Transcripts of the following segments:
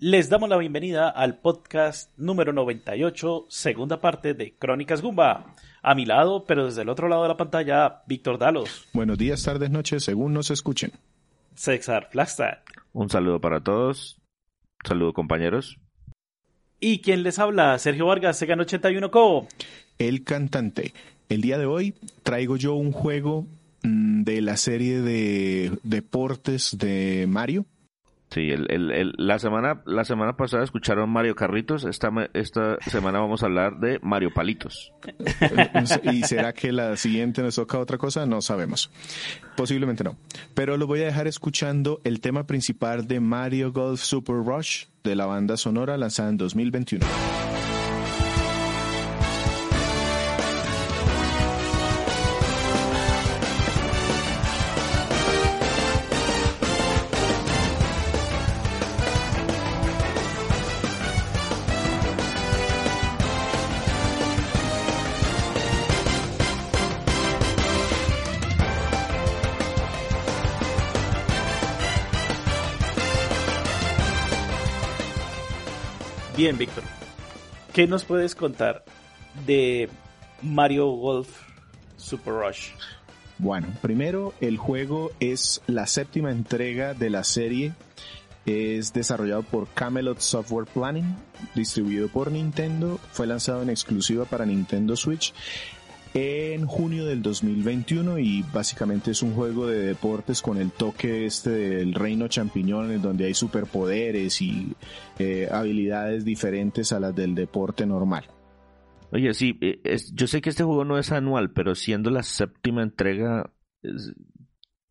Les damos la bienvenida al podcast número 98, segunda parte de Crónicas Gumba. A mi lado, pero desde el otro lado de la pantalla, Víctor Dalos. Buenos días, tardes, noches, según nos escuchen. César Flagstad. Un saludo para todos. Saludo compañeros. Y quien les habla, Sergio Vargas, Segan 81 Co. El cantante. El día de hoy traigo yo un juego mm, de la serie de deportes de Mario Sí, el, el, la, semana, la semana pasada escucharon Mario Carritos, esta, esta semana vamos a hablar de Mario Palitos. ¿Y será que la siguiente nos toca otra cosa? No sabemos. Posiblemente no. Pero lo voy a dejar escuchando el tema principal de Mario Golf Super Rush de la banda sonora lanzada en 2021. Bien, Víctor. ¿Qué nos puedes contar de Mario Golf Super Rush? Bueno, primero el juego es la séptima entrega de la serie. Es desarrollado por Camelot Software Planning, distribuido por Nintendo. Fue lanzado en exclusiva para Nintendo Switch en junio del 2021 y básicamente es un juego de deportes con el toque este del reino champiñones donde hay superpoderes y eh, habilidades diferentes a las del deporte normal. Oye, sí, eh, yo sé que este juego no es anual, pero siendo la séptima entrega,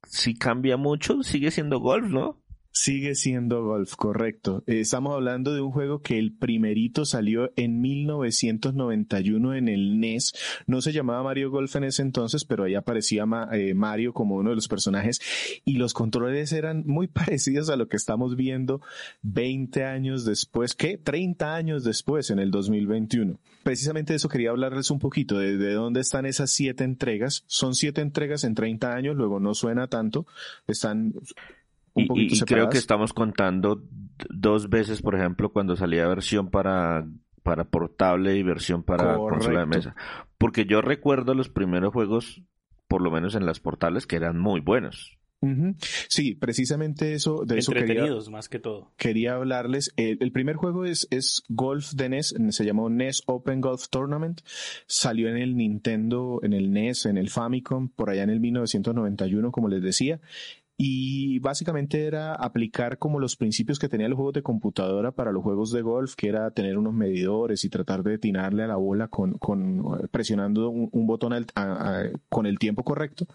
si cambia mucho, sigue siendo golf, ¿no? Sigue siendo golf, correcto. Estamos hablando de un juego que el primerito salió en 1991 en el NES. No se llamaba Mario Golf en ese entonces, pero ahí aparecía eh, Mario como uno de los personajes y los controles eran muy parecidos a lo que estamos viendo 20 años después, ¿qué? 30 años después, en el 2021. Precisamente de eso quería hablarles un poquito, de, de dónde están esas siete entregas. Son siete entregas en 30 años, luego no suena tanto. Están y, creo que estamos contando dos veces, por ejemplo, cuando salía versión para, para portable y versión para consola de mesa. Porque yo recuerdo los primeros juegos, por lo menos en las portables, que eran muy buenos. Sí, precisamente eso, de eso quería, más que todo. Quería hablarles. El, primer juego es, es Golf de NES, se llamó NES Open Golf Tournament. Salió en el Nintendo, en el NES, en el Famicom, por allá en el 1991, como les decía y básicamente era aplicar como los principios que tenían los juegos de computadora para los juegos de golf, que era tener unos medidores y tratar de atinarle a la bola con, con presionando un, botón con el tiempo correcto.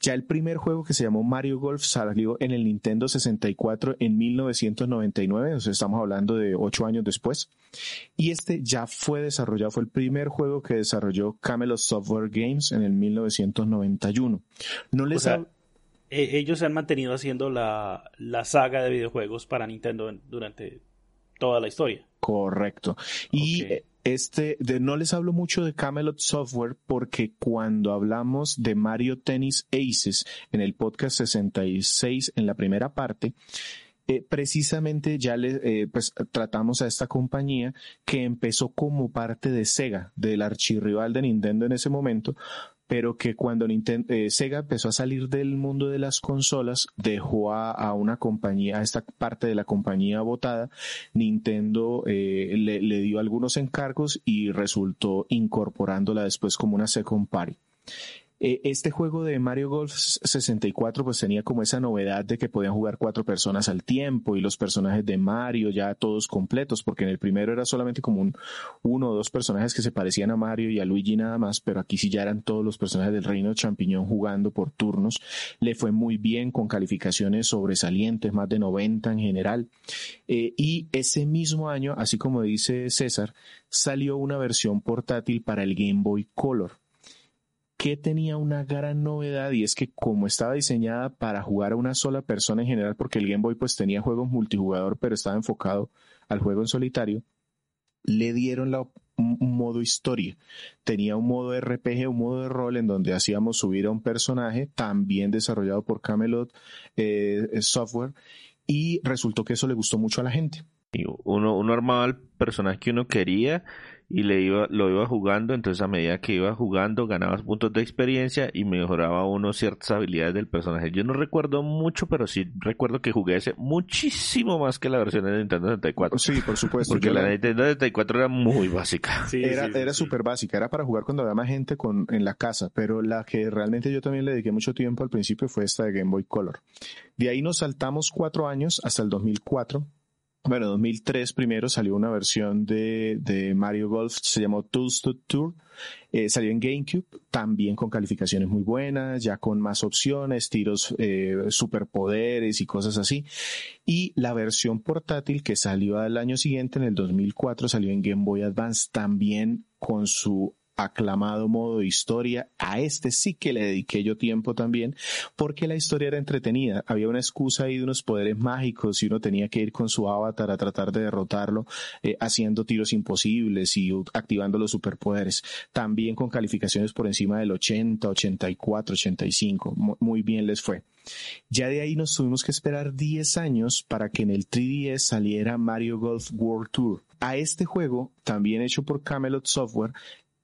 Ya el primer juego que se llamó Mario Golf salió en el Nintendo 64 en 1999, o sea, estamos hablando de ocho años después. Y este ya fue desarrollado, fue el primer juego que desarrolló Camelot Software Games en el 1991. No les eh, ellos se han mantenido haciendo la, saga de videojuegos para Nintendo durante toda la historia. Correcto. Y este, de, no les hablo mucho de Camelot Software porque cuando hablamos de Mario Tennis Aces en el podcast 66, en la primera parte, eh, precisamente ya le, eh, pues, tratamos a esta compañía que empezó como parte de Sega, del archirrival de Nintendo en ese momento, pero que cuando eh, Sega empezó a salir del mundo de las consolas, dejó a, una compañía, a esta parte de la compañía votada, Nintendo eh, le, le, dio algunos encargos y resultó incorporándola después como una second party. Eh, este juego de Mario Golf 64 pues tenía como esa novedad de que podían jugar cuatro personas al tiempo y los personajes de Mario ya todos completos, porque en el primero era solamente como un, uno o dos personajes que se parecían a Mario y a Luigi nada más, pero aquí sí ya eran todos los personajes del Reino Champiñón jugando por turnos. Le fue muy bien con calificaciones sobresalientes, más de 90 en general. Eh, y ese mismo año, así como dice César, salió una versión portátil para el Game Boy Color que tenía una gran novedad y es que como estaba diseñada para jugar a una sola persona en general, porque el Game Boy pues tenía juegos multijugador, pero estaba enfocado al juego en solitario, le dieron la, un modo historia. Tenía un modo RPG, un modo de rol en donde hacíamos subir a un personaje, también desarrollado por Camelot eh, Software, y resultó que eso le gustó mucho a la gente. Uno, uno armaba el personaje que uno quería y le iba, lo iba jugando, entonces a medida que iba jugando ganabas puntos de experiencia y mejoraba uno ciertas habilidades del personaje. Yo no recuerdo mucho, pero sí recuerdo que jugué ese muchísimo más que la versión de Nintendo 64. Sí, por supuesto. Porque la, Nintendo 64 era muy básica. Sí, era era súper básica, era para jugar cuando había más gente con, en la casa, pero la que realmente yo también le dediqué mucho tiempo al principio fue esta de Game Boy Color. De ahí nos saltamos cuatro años hasta el 2004 bueno, en 2003 primero salió una versión de, de Mario Golf, se llamó Tools to Tour. Eh, salió en GameCube, también con calificaciones muy buenas, ya con más opciones, tiros, eh, superpoderes y cosas así. Y la versión portátil que salió al año siguiente, en el 2004, salió en Game Boy Advance, también con su aclamado modo historia. A este sí que le dediqué yo tiempo también, porque la historia era entretenida. Había una excusa ahí de unos poderes mágicos y uno tenía que ir con su avatar a tratar de derrotarlo, eh, haciendo tiros imposibles y activando los superpoderes. También con calificaciones por encima del 80, 84, 85. Muy bien les fue. Ya de ahí nos tuvimos que esperar 10 años para que en el 3DS saliera Mario Golf World Tour. A este juego, también hecho por Camelot Software,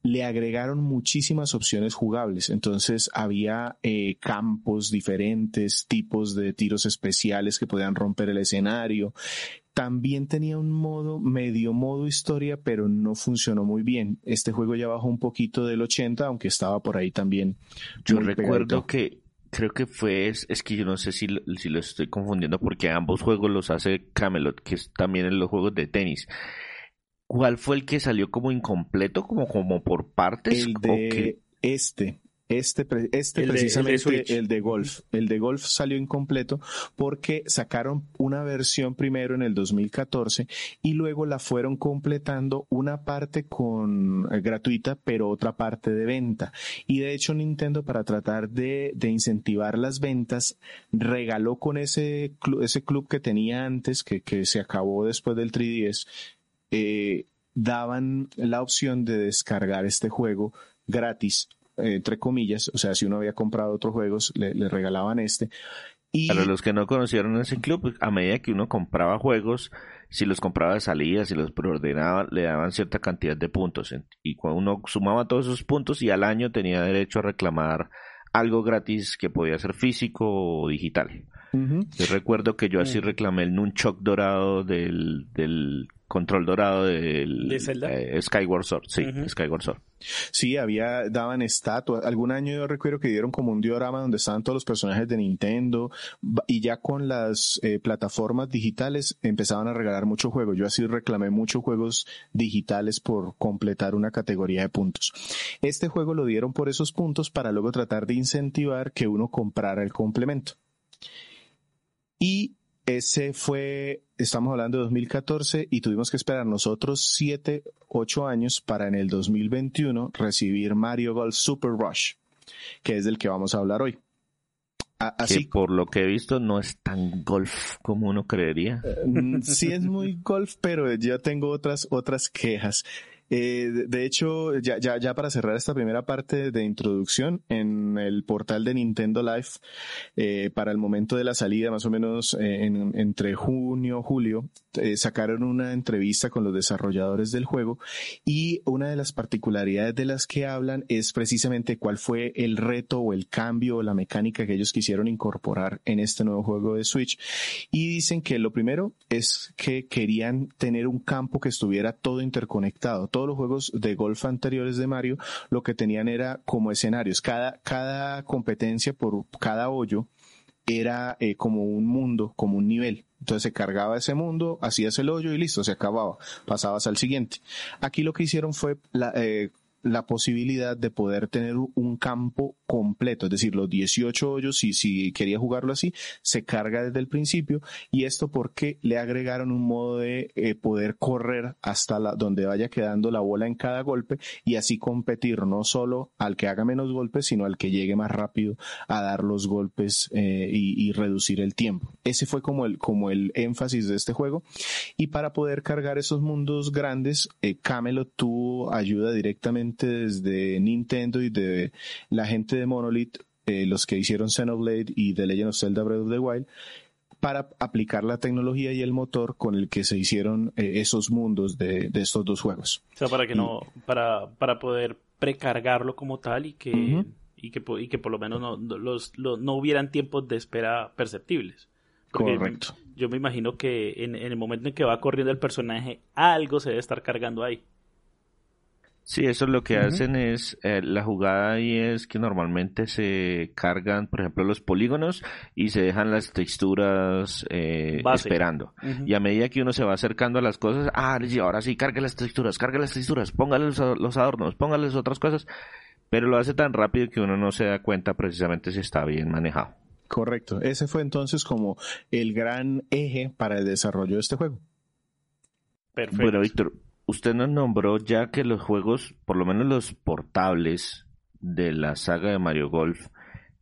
le agregaron muchísimas opciones jugables. Entonces había eh, campos diferentes, tipos de tiros especiales que podían romper el escenario. También tenía un modo, medio modo historia, pero no funcionó muy bien. Este juego ya bajó un poquito del 80, aunque estaba por ahí también. Yo recuerdo que creo que fue, es, que yo no sé si, si lo estoy confundiendo porque ambos juegos los hace Camelot, que es también en los juegos de tenis. ¿Cuál fue el que salió como incompleto, como, como por partes? El de este. Este, este precisamente, el de golf. El de golf salió incompleto porque sacaron una versión primero en el 2014 y luego la fueron completando una parte con eh, gratuita, pero otra parte de venta. Y de hecho Nintendo para tratar de, de incentivar las ventas regaló con ese, ese club que tenía antes, que, que se acabó después del 3DS, eh, daban la opción de descargar este juego gratis, eh, entre comillas, o sea, si uno había comprado otros juegos, le, regalaban este. Y... Para los que no conocieron ese club, a medida que uno compraba juegos, si los compraba de salida, si los preordenaba, le daban cierta cantidad de puntos. Y cuando uno sumaba todos esos puntos y al año tenía derecho a reclamar algo gratis que podía ser físico o digital. Yo recuerdo que yo así reclamé el Nunchok dorado del, del control dorado del ¿De eh, Skyward Sword, sí, Skyward Sword. Sí, había, daban estatuas. Algún año yo recuerdo que dieron como un diorama donde estaban todos los personajes de Nintendo y ya con las eh, plataformas digitales empezaban a regalar muchos juegos. Yo así reclamé muchos juegos digitales por completar una categoría de puntos. Este juego lo dieron por esos puntos para luego tratar de incentivar que uno comprara el complemento. Y ese fue, estamos hablando de 2014 y tuvimos que esperar nosotros 7, 8 años para en el 2021 recibir Mario Golf Super Rush, que es del que vamos a hablar hoy. Así por lo que he visto no es tan golf como uno creería. Mm, sí es muy golf, pero ya tengo otras otras quejas. Eh, de hecho, ya, para cerrar esta primera parte de introducción, en el portal de Nintendo Live, eh, para el momento de la salida, más o menos eh, en, entre junio, julio, eh, sacaron una entrevista con los desarrolladores del juego y una de las particularidades de las que hablan es precisamente cuál fue el reto o el cambio o la mecánica que ellos quisieron incorporar en este nuevo juego de Switch. Y dicen que lo primero es que querían tener un campo que estuviera todo interconectado los juegos de golf anteriores de Mario lo que tenían era como escenarios. Cada, cada competencia por cada hoyo era eh, como un mundo, como un nivel. Entonces se cargaba ese mundo, hacías el hoyo y listo, se acababa. Pasabas al siguiente. Aquí lo que hicieron fue la, eh, la posibilidad de poder tener un campo completo, es decir, los 18 hoyos, si, si quería jugarlo así, se carga desde el principio. Y esto porque le agregaron un modo de eh, poder correr hasta la, donde vaya quedando la bola en cada golpe y así competir no solo al que haga menos golpes, sino al que llegue más rápido a dar los golpes eh, y, reducir el tiempo. Ese fue como el, como el énfasis de este juego. Y para poder cargar esos mundos grandes, eh, Camelot tuvo ayuda directamente desde Nintendo y de la gente de Monolith, eh, los que hicieron Xenoblade y The Legend of Zelda Breath of the Wild, para aplicar la tecnología y el motor con el que se hicieron eh, esos mundos de, estos dos juegos. O sea, para que no, para, para poder precargarlo como tal y que, y que, y que por lo menos no, los, no hubieran tiempos de espera perceptibles. Correcto. Yo me imagino que en, el momento en que va corriendo el personaje, algo se debe estar cargando ahí. Sí, eso lo que hacen es, eh, la jugada ahí es que normalmente se cargan, por ejemplo, los polígonos y se dejan las texturas eh, esperando. Y a medida que uno se va acercando a las cosas, ah, ahora sí, cargue las texturas, cargue las texturas, póngale los, adornos, póngale otras cosas, pero lo hace tan rápido que uno no se da cuenta precisamente si está bien manejado. Correcto. Ese fue entonces como el gran eje para el desarrollo de este juego. Perfecto. Bueno, Víctor, usted nos nombró ya que los juegos, por lo menos los portables de la saga de Mario Golf,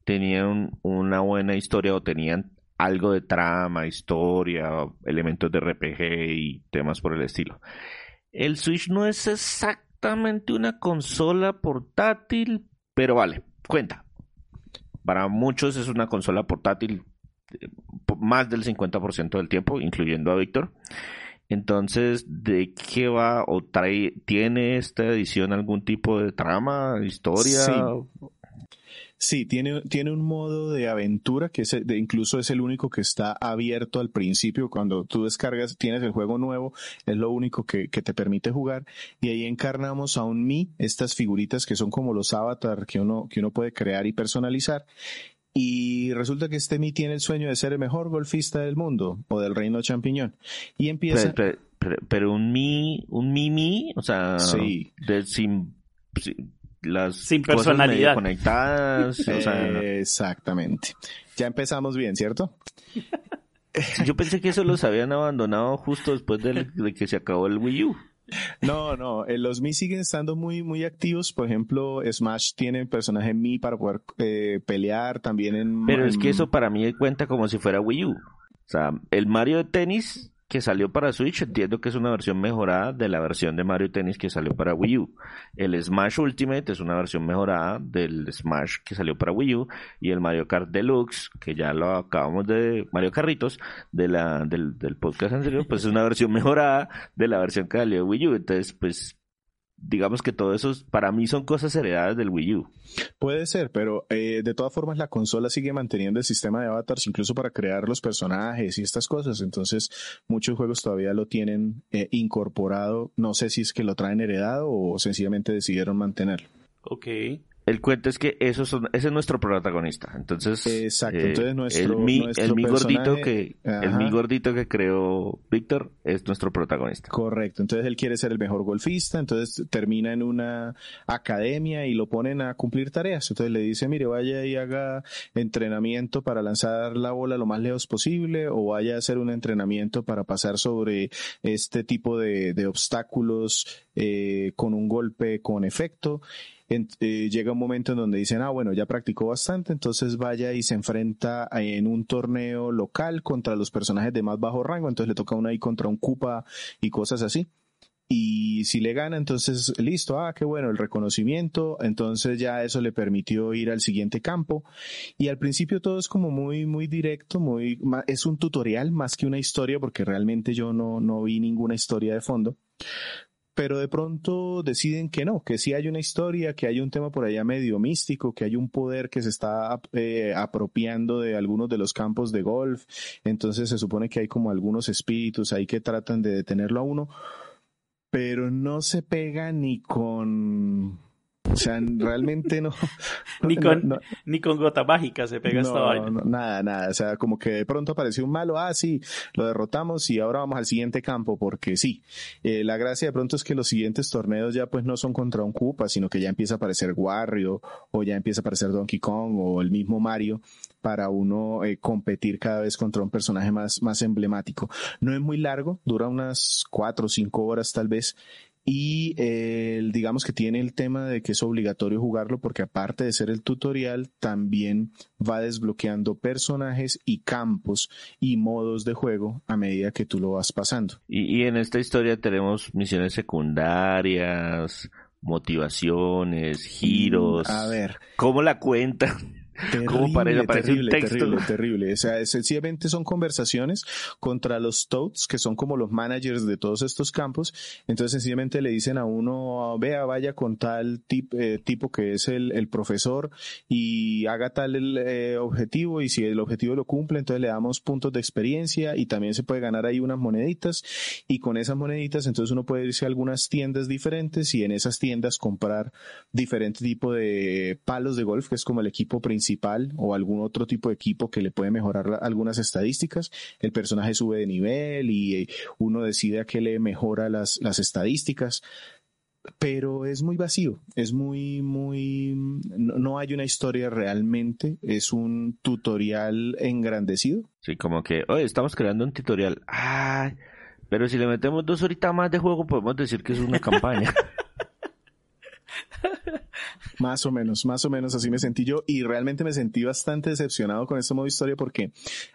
tenían una buena historia o tenían algo de trama, historia, elementos de RPG y temas por el estilo. El Switch no es exactamente una consola portátil, pero vale, cuenta. Para muchos es una consola portátil eh, más del 50% del tiempo, incluyendo a Víctor. Entonces, ¿de qué va o trae, tiene esta edición algún tipo de trama, historia? Sí. Sí, tiene, tiene un modo de aventura que es, incluso es el único que está abierto al principio. Cuando tú descargas, tienes el juego nuevo, es lo único que, que te permite jugar. Y ahí encarnamos a un Mi, estas figuritas que son como los avatars que uno, que uno puede crear y personalizar. Y resulta que este Mi tiene el sueño de ser el mejor golfista del mundo o del reino champiñón. Y empieza. Pero, un Mi, un Mi o sea, de, sin, las sin personalidad conectadas. Exactamente. Ya empezamos bien, ¿cierto? Yo pensé que eso los habían abandonado justo después de, que se acabó el Wii U. No, no, eh, los Mi siguen estando muy, muy activos. Por ejemplo, Smash tiene personaje Mi para poder eh, pelear también en... Pero es que eso para mí cuenta como si fuera Wii U. O sea, el Mario de tenis que salió para Switch, entiendo que es una versión mejorada de la versión de Mario Tennis que salió para Wii U. El Smash Ultimate es una versión mejorada del Smash que salió para Wii U y el Mario Kart Deluxe, que ya lo acabamos de Mario Carritos del, del podcast anterior, pues es una versión mejorada de la versión que salió de Wii U. Entonces, pues digamos que todo eso para mí son cosas heredadas del Wii U. Puede ser, pero eh, de todas formas la consola sigue manteniendo el sistema de avatars incluso para crear los personajes y estas cosas. Entonces muchos juegos todavía lo tienen eh, incorporado. No sé si es que lo traen heredado o sencillamente decidieron mantenerlo. Ok. El cuento es que eso son, ese es nuestro protagonista. Entonces, Exacto. Eh, entonces nuestro, el mi, el mi gordito que el mi gordito que creó Víctor es nuestro protagonista. Correcto. Entonces él quiere ser el mejor golfista, entonces termina en una academia y lo ponen a cumplir tareas. Entonces le dice, mire, vaya y haga entrenamiento para lanzar la bola lo más lejos posible o vaya a hacer un entrenamiento para pasar sobre este tipo de, de obstáculos eh, con un golpe con efecto eh, llega un momento en donde dicen, ah, bueno, ya practicó bastante, entonces vaya y se enfrenta en un torneo local contra los personajes de más bajo rango, entonces le toca uno ahí contra un Koopa y cosas así. Y si le gana, entonces listo, ah, qué bueno, el reconocimiento, entonces ya eso le permitió ir al siguiente campo. Y al principio todo es como muy, muy directo, muy, es un tutorial más que una historia, porque realmente yo no, no vi ninguna historia de fondo pero de pronto deciden que no, que sí hay una historia, que hay un tema por allá medio místico, que hay un poder que se está eh, apropiando de algunos de los campos de golf, entonces se supone que hay como algunos espíritus ahí que tratan de detenerlo a uno, pero no se pega ni con o sea, realmente no. ni, con, ni con gota mágica se pega esta vaina. nada, nada. O sea, como que de pronto apareció un malo, ah, sí, lo derrotamos y ahora vamos al siguiente campo, porque sí. Eh, la gracia de pronto es que los siguientes torneos ya pues no son contra un Koopa, sino que ya empieza a aparecer Wario, o ya empieza a aparecer Donkey Kong, o el mismo Mario, para uno eh, competir cada vez contra un personaje más, más emblemático. No es muy largo, dura unas cuatro o cinco horas tal vez, y digamos que tiene el tema de que es obligatorio jugarlo porque aparte de ser el tutorial también va desbloqueando personajes y campos y modos de juego a medida que tú lo vas pasando. Y, en esta historia tenemos misiones secundarias, motivaciones, giros. A ver. ¿Cómo la cuenta? Terrible, parece, terrible, terrible, terrible. O sea, sencillamente son conversaciones contra los toads, que son como los managers de todos estos campos. Entonces, sencillamente le dicen a uno, vea, vaya con tal eh, tipo que es el, el, profesor y haga tal el, eh, objetivo y si el objetivo lo cumple, entonces le damos puntos de experiencia y también se puede ganar ahí unas moneditas y con esas moneditas entonces uno puede irse a algunas tiendas diferentes y en esas tiendas comprar diferentes tipos de palos de golf, que es como el equipo principal o algún otro tipo de equipo que le puede mejorar algunas estadísticas. El personaje sube de nivel y uno decide a qué le mejora las, las estadísticas pero es muy vacío, es muy, muy, no, hay una historia realmente, es un tutorial engrandecido. Sí, como que, oye, estamos creando un tutorial, ay, pero si le metemos dos horitas más de juego podemos decir que es una campaña. Más o menos, más o menos así me sentí yo y realmente me sentí bastante decepcionado con este modo historia porque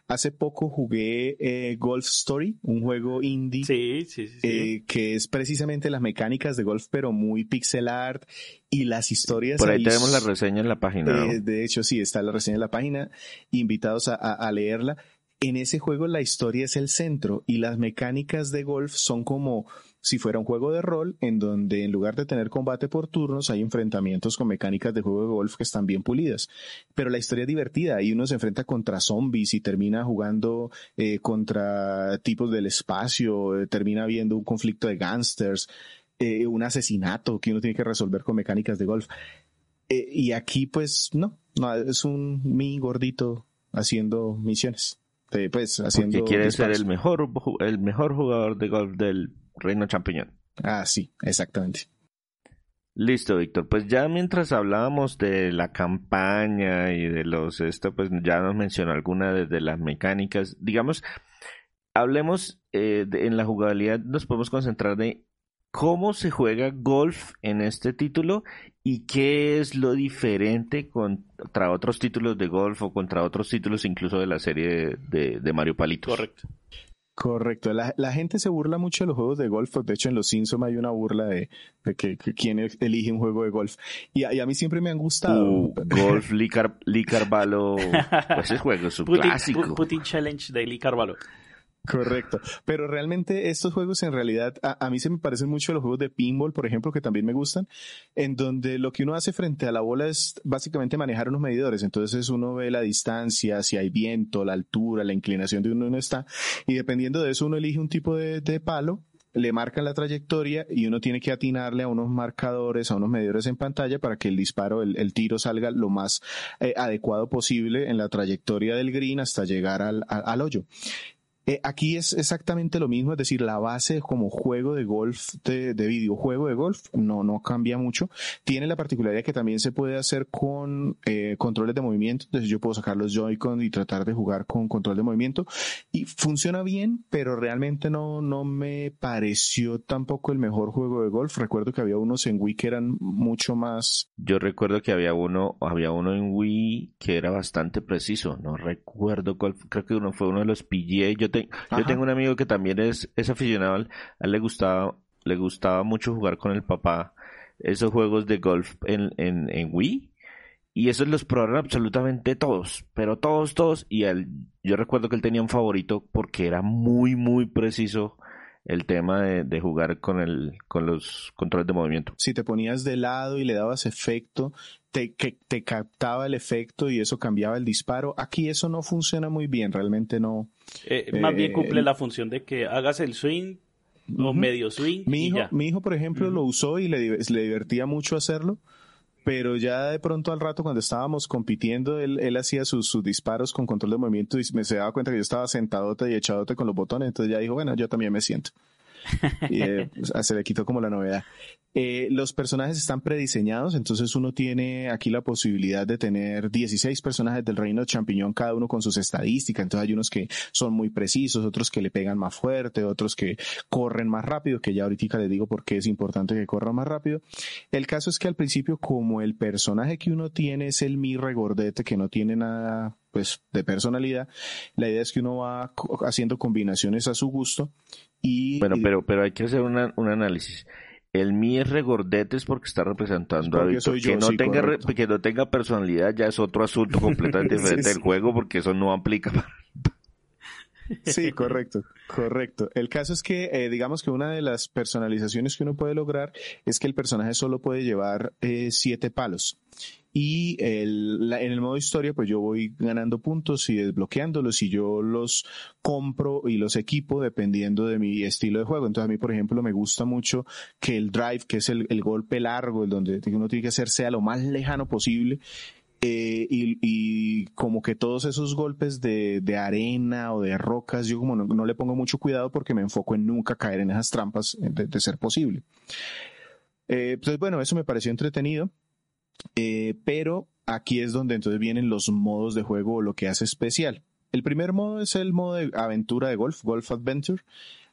hace poco jugué eh, Golf Story, un juego indie eh, que es precisamente las mecánicas de golf pero muy pixel art y las historias. Por ahí, tenemos la reseña en la página. Eh, de hecho sí, está la reseña en la página, invitados a leerla. En ese juego la historia es el centro y las mecánicas de golf son como si fuera un juego de rol en donde en lugar de tener combate por turnos hay enfrentamientos con mecánicas de juego de golf que están bien pulidas. Pero la historia es divertida y uno se enfrenta contra zombies y termina jugando eh, contra tipos del espacio, eh, termina viendo un conflicto de gangsters, eh, un asesinato que uno tiene que resolver con mecánicas de golf. y aquí pues no, no, es un mi gordito haciendo misiones. pues haciendo Porque quiere ser el mejor, el mejor jugador de golf del Reino Champiñón. Ah, sí, exactamente. Listo, Víctor. Pues ya mientras hablábamos de la campaña y de los esto, pues ya nos mencionó alguna de, las mecánicas. Digamos, hablemos eh, en la jugabilidad, nos podemos concentrar de cómo se juega golf en este título y qué es lo diferente contra otros títulos de golf o contra otros títulos incluso de la serie de, de Mario Palito. Correcto. Correcto. La, la, gente se burla mucho de los juegos de golf. De hecho, en los Simpsons hay una burla de, de que, quién elige un juego de golf. Y, a mí siempre me han gustado. Uh, golf, Lee, Carvalho. Pues ese juego es un clásico. Putin Challenge de Lee Carvalho. Correcto. Pero realmente estos juegos en realidad a, mí se me parecen mucho los juegos de pinball, por ejemplo, que también me gustan, en donde lo que uno hace frente a la bola es básicamente manejar unos medidores. Entonces uno ve la distancia, si hay viento, la altura, la inclinación de uno uno está, y dependiendo de eso uno elige un tipo de, palo le marcan la trayectoria y uno tiene que atinarle a unos marcadores, a unos medidores en pantalla para que el disparo, el, tiro salga lo más eh, adecuado posible en la trayectoria del green hasta llegar al, al hoyo. Eh, aquí es exactamente lo mismo, es decir, la base como juego de golf, de, videojuego de golf, no, no cambia mucho. Tiene la particularidad que también se puede hacer con eh, controles de movimiento, entonces yo puedo sacar los Joy-Con y tratar de jugar con control de movimiento y funciona bien, pero realmente no, no me pareció tampoco el mejor juego de golf. Recuerdo que había unos en Wii que eran mucho más. Yo recuerdo que había uno, había uno en Wii que era bastante preciso, no recuerdo cuál, creo que uno fue uno de los PGA. Yo yo tengo un amigo que también es, es aficionado, a él le gustaba, le gustaba mucho jugar con el papá esos juegos de golf en, en, en Wii. Y esos los probaron absolutamente todos, pero todos, todos. Y él, yo recuerdo que él tenía un favorito porque era muy, muy preciso el tema de, de, jugar con el con los controles de movimiento. Si te ponías de lado y le dabas efecto, te, que, te captaba el efecto y eso cambiaba el disparo. Aquí eso no funciona muy bien, realmente no. Eh, más bien cumple eh, la función de que hagas el swing o medio swing. Mi hijo, mi hijo por ejemplo, lo usó y le, le divertía mucho hacerlo pero ya de pronto al rato cuando estábamos compitiendo, él, él hacía sus, sus, disparos con control de movimiento y me se daba cuenta que yo estaba sentadote y echadote con los botones, entonces ya dijo, bueno, yo también me siento. y eh, se le quitó como la novedad. Eh, los personajes están prediseñados, entonces uno tiene aquí la posibilidad de tener 16 personajes del reino de champiñón, cada uno con sus estadísticas. Entonces hay unos que son muy precisos, otros que le pegan más fuerte, otros que corren más rápido, que ya ahorita les digo por qué es importante que corran más rápido. El caso es que al principio, como el personaje que uno tiene es el mi regordete, que no tiene nada pues de personalidad, la idea es que uno va haciendo combinaciones a su gusto y... Bueno, pero, pero hay que hacer un análisis El mío es regordetes porque está representando a Víctor. que, no tenga que no tenga personalidad ya es otro asunto completamente diferente del juego porque eso no aplica para Sí, correcto, correcto. El caso es que, eh, digamos que una de las personalizaciones que uno puede lograr es que el personaje solo puede llevar eh, siete palos. Y el, en el modo historia, pues yo voy ganando puntos y desbloqueándolos y yo los compro y los equipo dependiendo de mi estilo de juego. Entonces a mí, por ejemplo, me gusta mucho que el drive, que es el, el golpe largo, el donde uno tiene que hacer sea lo más lejano posible, eh, y, como que todos esos golpes de, arena o de rocas, yo como no, le pongo mucho cuidado porque me enfoco en nunca caer en esas trampas de, ser posible. Eh, pues bueno, eso me pareció entretenido, eh, pero aquí es donde entonces vienen los modos de juego o lo que hace especial. El primer modo es el modo de aventura de golf, Golf Adventure.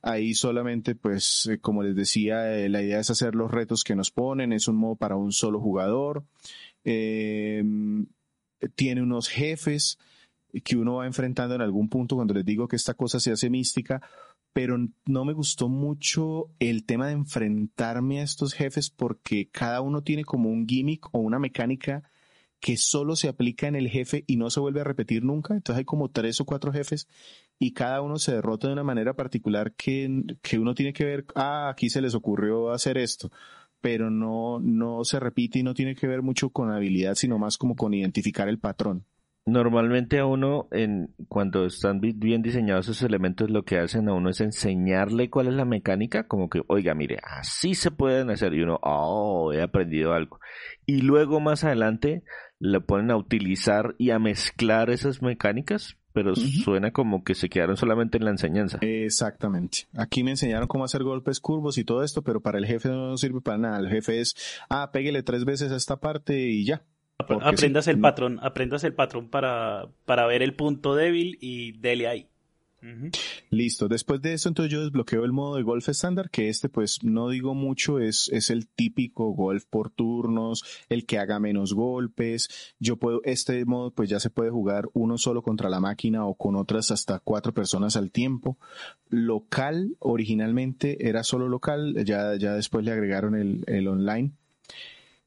Ahí solamente, pues, como les decía, la idea es hacer los retos que nos ponen. Es un modo para un solo jugador. Eh, tiene unos jefes que uno va enfrentando en algún punto cuando les digo que esta cosa se hace mística, pero no me gustó mucho el tema de enfrentarme a estos jefes porque cada uno tiene como un gimmick o una mecánica que solo se aplica en el jefe y no se vuelve a repetir nunca. Entonces hay como tres o cuatro jefes y cada uno se derrota de una manera particular que, que uno tiene que ver, ah, aquí se les ocurrió hacer esto pero no, no se repite y no tiene que ver mucho con habilidad, sino más como con identificar el patrón. Normalmente a uno, en, cuando están bien diseñados esos elementos, lo que hacen a uno es enseñarle cuál es la mecánica, como que, oiga, mire, así se pueden hacer, y uno, oh, he aprendido algo. Y luego más adelante le ponen a utilizar y a mezclar esas mecánicas pero suena como que se quedaron solamente en la enseñanza. Exactamente. Aquí me enseñaron cómo hacer golpes curvos y todo esto, pero para el jefe no sirve para nada. El jefe es, ah, péguele tres veces a esta parte y ya. Aprendas el patrón, aprendas el patrón para, para ver el punto débil y dele ahí. Listo. Después de eso, entonces yo desbloqueo el modo de golf estándar, que este pues no digo mucho, es, es el típico golf por turnos, el que haga menos golpes. Yo puedo, este modo pues ya se puede jugar uno solo contra la máquina o con otras hasta cuatro personas al tiempo. Local, originalmente era solo local, ya, ya después le agregaron el, el online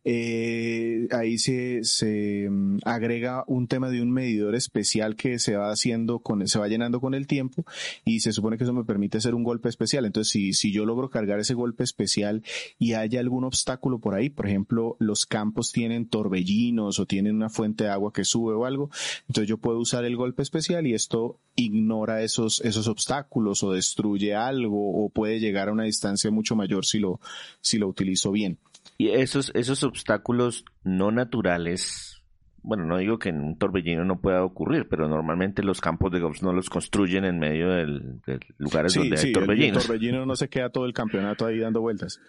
eh, ahí se, se mm, agrega un tema de un medidor especial que se va haciendo con, se va llenando con el tiempo y se supone que eso me permite hacer un golpe especial. Entonces, si, si yo logro cargar ese golpe especial y hay algún obstáculo por ahí, por ejemplo, los campos tienen torbellinos o tienen una fuente de agua que sube o algo, entonces yo puedo usar el golpe especial y esto ignora esos, esos obstáculos o destruye algo o puede llegar a una distancia mucho mayor si lo, si lo utilizo bien. Y esos, esos obstáculos no naturales, bueno, no digo que en un torbellino no pueda ocurrir, pero normalmente los campos de golf no los construyen en medio del, de lugares donde hay torbellinos. El, torbellino no se queda todo el campeonato ahí dando vueltas.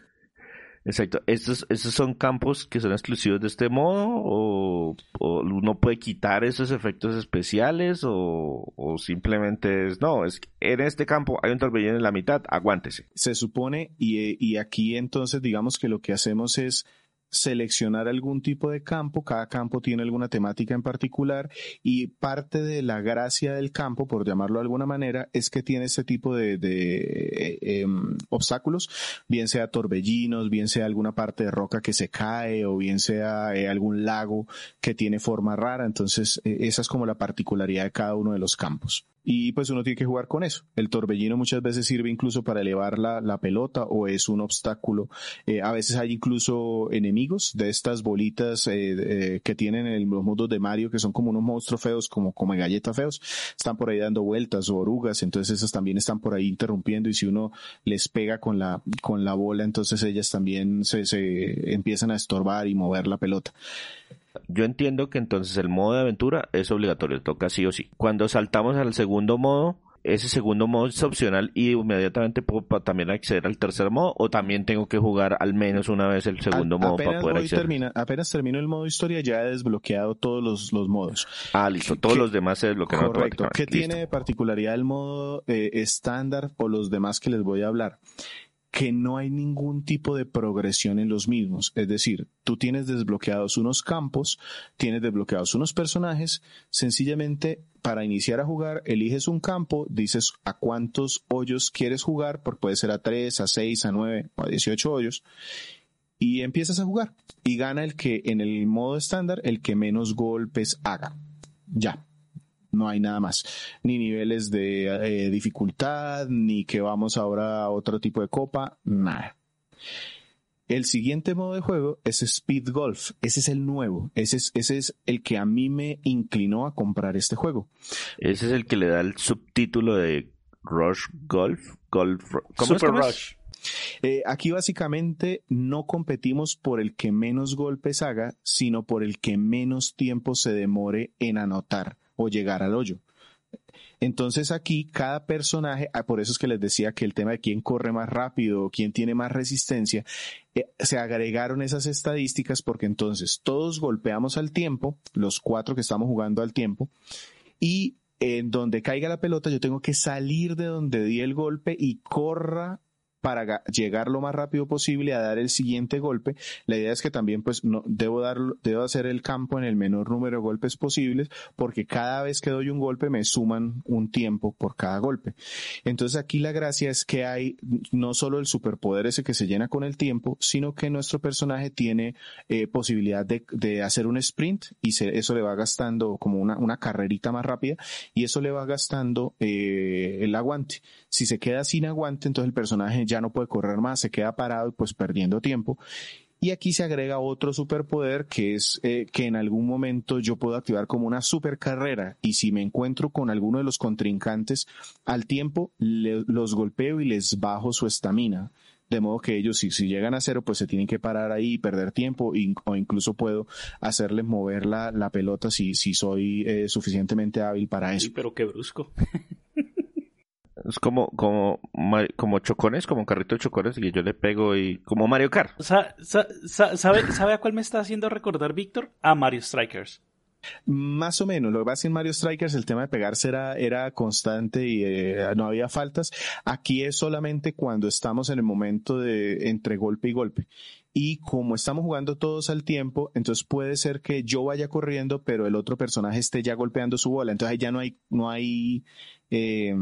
Exacto. ¿Estos, ¿Estos son campos que son exclusivos de este modo? ¿O, uno puede quitar esos efectos especiales? ¿O, simplemente es, no, es en este campo hay un torbellino en la mitad, aguántese? Se supone, y, y aquí entonces digamos que lo que hacemos es seleccionar algún tipo de campo, cada campo tiene alguna temática en particular y parte de la gracia del campo, por llamarlo de alguna manera, es que tiene ese tipo de, eh, em, obstáculos, bien sea torbellinos, bien sea alguna parte de roca que se cae o bien sea eh, algún lago que tiene forma rara, entonces eh, esa es como la particularidad de cada uno de los campos y pues uno tiene que jugar con eso. El torbellino muchas veces sirve incluso para elevar la, la pelota o es un obstáculo. Eh, a veces hay incluso enemigos de estas bolitas eh, eh, que tienen en los mundos de Mario que son como unos monstruos feos, como, como galletas feos. Están por ahí dando vueltas o orugas, entonces esas también están por ahí interrumpiendo y si uno les pega con la, con la bola, entonces ellas también se, se empiezan a estorbar y mover la pelota. Yo entiendo que entonces el modo de aventura es obligatorio, toca sí o sí. Cuando saltamos al segundo modo, ese segundo modo es opcional y inmediatamente puedo también acceder al tercer modo o también tengo que jugar al menos una vez el segundo modo para poder acceder. apenas termino el modo historia ya he desbloqueado todos los, los modos. Ah, listo, todos los demás se desbloquean Correcto. ¿Qué tiene de particularidad el modo eh, estándar o los demás que les voy a hablar? Que no hay ningún tipo de progresión en los mismos. Es decir, tú tienes desbloqueados unos campos, tienes desbloqueados unos personajes, sencillamente para iniciar a jugar eliges un campo, dices a cuántos hoyos quieres jugar, porque puede ser a 3, a 6, a 9 o a 18 hoyos, y empiezas a jugar. Y gana el que en el modo estándar, el que menos golpes haga. Ya, no hay nada más. Ni niveles de eh, dificultad, ni que vamos ahora a otro tipo de copa, nada. El siguiente modo de juego es Speed Golf. Ese es el nuevo. Ese es, ese es el que a mí me inclinó a comprar este juego. Ese es el que le da el subtítulo de Rush Golf. Golf Super Rush. Eh, aquí básicamente no competimos por el que menos golpes haga, sino por el que menos tiempo se demore en anotar o llegar al hoyo. Entonces aquí cada personaje, ah, por eso es que les decía que el tema de quién corre más rápido, quién tiene más resistencia, eh, se agregaron esas estadísticas porque entonces todos golpeamos al tiempo, los cuatro que estamos jugando al tiempo, y en donde caiga la pelota yo tengo que salir de donde di el golpe y corra para llegar lo más rápido posible a dar el siguiente golpe. La idea es que también pues no debo dar debo hacer el campo en el menor número de golpes posibles porque cada vez que doy un golpe me suman un tiempo por cada golpe. Entonces aquí la gracia es que hay no solo el superpoder ese que se llena con el tiempo, sino que nuestro personaje tiene eh, posibilidad de, hacer un sprint y eso le va gastando como una, una carrerita más rápida y eso le va gastando eh, el aguante. Si se queda sin aguante, entonces el personaje ya no puede correr más, se queda parado y pues perdiendo tiempo. Y aquí se agrega otro superpoder que es eh, que en algún momento yo puedo activar como una super carrera y si me encuentro con alguno de los contrincantes al tiempo los golpeo y les bajo su estamina. De modo que ellos si, si llegan a cero pues se tienen que parar ahí y perder tiempo o incluso puedo hacerles mover la, la pelota si, si soy eh, suficientemente hábil para eso. Sí, pero qué brusco. Es como, como, como chocones, como carrito de chocones y yo le pego y como Mario Kart. sabe, ¿Sabe a cuál me está haciendo recordar Víctor? A Mario Strikers. Más o menos, lo que pasa en Mario Strikers el tema de pegarse era, era constante y eh, no había faltas. Aquí es solamente cuando estamos en el momento de entre golpe y golpe. Y como estamos jugando todos al tiempo, entonces puede ser que yo vaya corriendo, pero el otro personaje esté ya golpeando su bola. Entonces ahí ya no hay, no hay eh,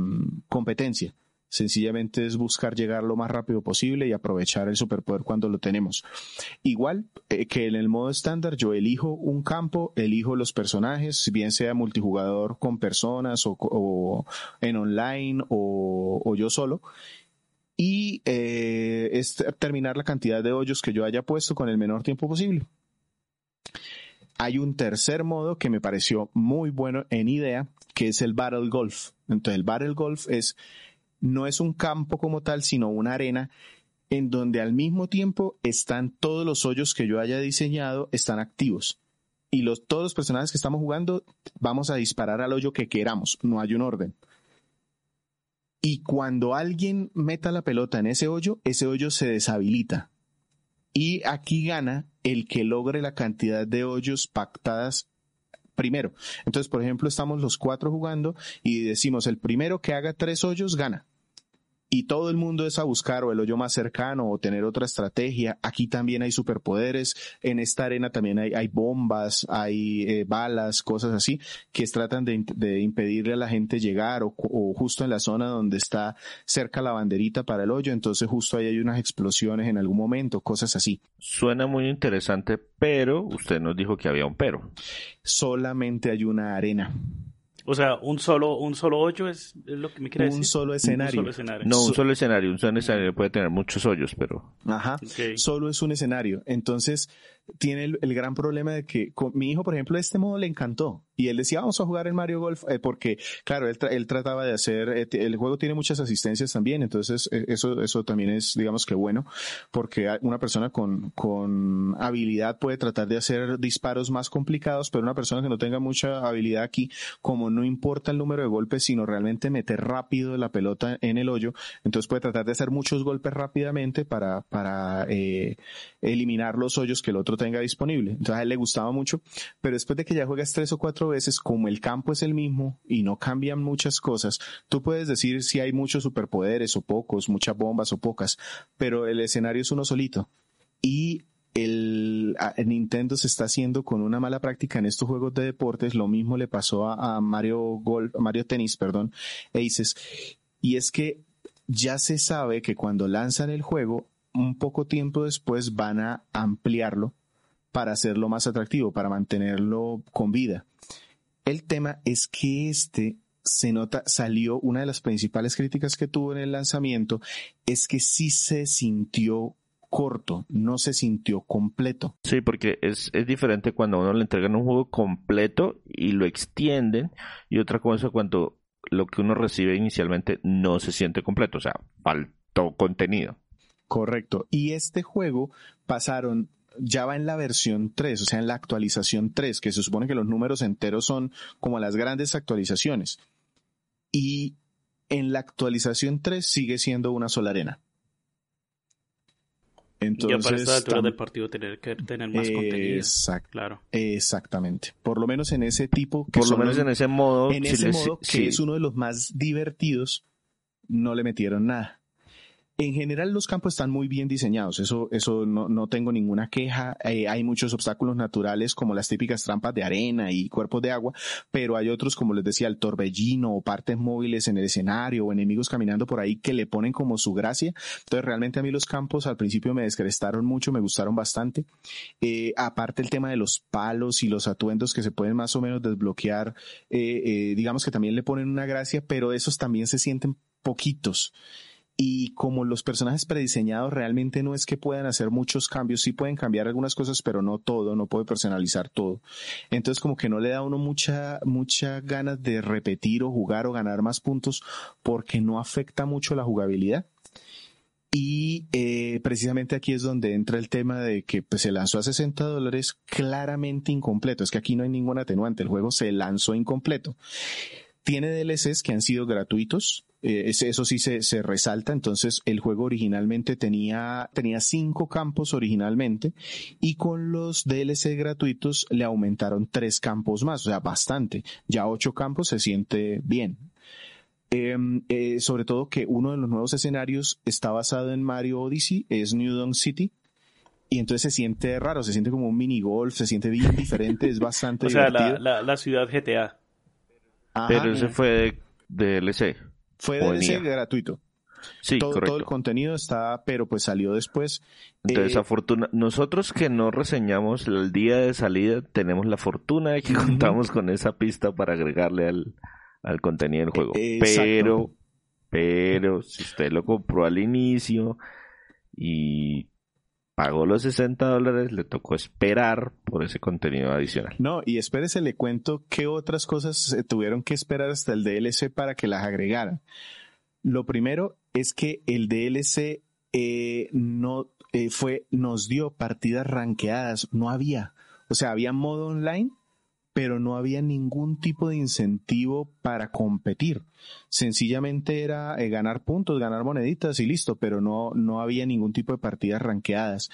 competencia. Sencillamente es buscar llegar lo más rápido posible y aprovechar el superpoder cuando lo tenemos. Igual eh, que en el modo estándar, yo elijo un campo, elijo los personajes, bien sea multijugador con personas o, en online o, yo solo. Y eh, es terminar la cantidad de hoyos que yo haya puesto con el menor tiempo posible. Hay un tercer modo que me pareció muy bueno en idea, que es el Battle Golf. Entonces el Battle Golf es, no es un campo como tal, sino una arena en donde al mismo tiempo están todos los hoyos que yo haya diseñado, están activos. Y los, todos los personajes que estamos jugando vamos a disparar al hoyo que queramos, no hay un orden. Y cuando alguien meta la pelota en ese hoyo, ese hoyo se deshabilita. Y aquí gana el que logre la cantidad de hoyos pactadas primero. Entonces, por ejemplo, estamos los cuatro jugando y decimos el primero que haga tres hoyos gana y todo el mundo es a buscar o el hoyo más cercano o tener otra estrategia. Aquí también hay superpoderes, en esta arena también hay, hay bombas, hay eh, balas, cosas así, que tratan de, de, impedirle a la gente llegar o, o, justo en la zona donde está cerca la banderita para el hoyo, entonces justo ahí hay unas explosiones en algún momento, cosas así. Suena muy interesante, pero usted nos dijo que había un pero. Solamente hay una arena. O sea, un solo, un solo hoyo es, lo que me quiere decir. Un solo escenario. Un No, un solo escenario. Un solo escenario puede tener muchos hoyos, pero. Ajá. Solo es un escenario. Entonces, tiene el, gran problema de que con, mi hijo, por ejemplo, este modo le encantó. Y él decía, vamos a jugar el Mario Golf, eh, porque, claro, él, él, trataba de hacer, eh, el juego tiene muchas asistencias también, entonces eh, eso, eso también es, digamos que bueno, porque una persona con, con habilidad puede tratar de hacer disparos más complicados, pero una persona que no tenga mucha habilidad aquí, como no importa el número de golpes, sino realmente meter rápido la pelota en el hoyo, entonces puede tratar de hacer muchos golpes rápidamente para, para eliminar los hoyos que el otro tenga disponible. Entonces a él le gustaba mucho, pero después de que ya juegas tres o cuatro veces, como el campo es el mismo y no cambian muchas cosas, tú puedes decir si hay muchos superpoderes o pocos, muchas bombas o pocas, pero el escenario es uno solito. Y el, Nintendo se está haciendo con una mala práctica en estos juegos de deportes. Lo mismo le pasó a, Mario Golf, Mario Tennis, perdón, Aces. Y es que ya se sabe que cuando lanzan el juego, un poco tiempo después van a ampliarlo para hacerlo más atractivo, para mantenerlo con vida. El tema es que este se nota, salió una de las principales críticas que tuvo en el lanzamiento, es que sí se sintió corto, no se sintió completo. Sí, porque es, es diferente cuando a uno le entregan un juego completo y lo extienden, y otra cosa cuando lo que uno recibe inicialmente no se siente completo, o sea, faltó contenido. Correcto. Y este juego pasaron ya va en la versión 3, o sea, en la actualización 3, que se supone que los números enteros son como las grandes actualizaciones. Y en la actualización 3 sigue siendo una sola arena. Entonces, ya para esta altura del partido tener que tener más contenido. claro. Exactamente. Por lo menos en ese tipo. Por lo menos en ese modo. En ese modo, que es uno de los más divertidos, no le metieron nada. En general los campos están muy bien diseñados, eso, eso no, no tengo ninguna queja. Eh, hay muchos obstáculos naturales como las típicas trampas de arena y cuerpos de agua, pero hay otros como les decía el torbellino o partes móviles en el escenario o enemigos caminando por ahí que le ponen como su gracia. Entonces realmente a mí los campos al principio me descrestaron mucho, me gustaron bastante. Eh, aparte el tema de los palos y los atuendos que se pueden más o menos desbloquear, eh, digamos que también le ponen una gracia, pero esos también se sienten poquitos y como los personajes prediseñados realmente no es que puedan hacer muchos cambios, sí pueden cambiar algunas cosas, pero no todo, no puede personalizar todo. Entonces como que no le da a uno mucha, mucha ganas de repetir o jugar o ganar más puntos porque no afecta mucho la jugabilidad. Y eh, precisamente aquí es donde entra el tema de que pues, se lanzó a 60 dólares claramente incompleto. Es que aquí no hay ningún atenuante, el juego se lanzó incompleto. Tiene DLCs que han sido gratuitos, eh, eso sí se, se, resalta, entonces el juego originalmente tenía, tenía cinco campos originalmente y con los DLC gratuitos le aumentaron tres campos más, o sea, bastante. Ya ocho campos se siente bien. Em, eh, sobre todo que uno de los nuevos escenarios está basado en Mario Odyssey, es New Dawn City, y entonces se siente raro, se siente como un mini golf, se siente bien diferente, es bastante o sea, La, la, ciudad GTA. Pero ese fue de DLC. Fue DLC gratuito. Sí, todo, todo, el contenido está, pero pues salió después. Entonces, eh, nosotros que no reseñamos el día de salida, tenemos la fortuna de que contamos con esa pista para agregarle al, al contenido del juego. Eh, pero, pero, si usted lo compró al inicio y pagó los 60 dólares, le tocó esperar por ese contenido adicional. No, y espérese, le cuento qué otras cosas se tuvieron que esperar hasta el DLC para que las agregaran. Lo primero es que el DLC eh, no eh, fue, nos dio partidas ranqueadas, no había. O sea, había modo online, pero no había ningún tipo de incentivo para competir. Sencillamente era eh, ganar puntos, ganar moneditas y listo, pero no, no había ningún tipo de partidas ranqueadas.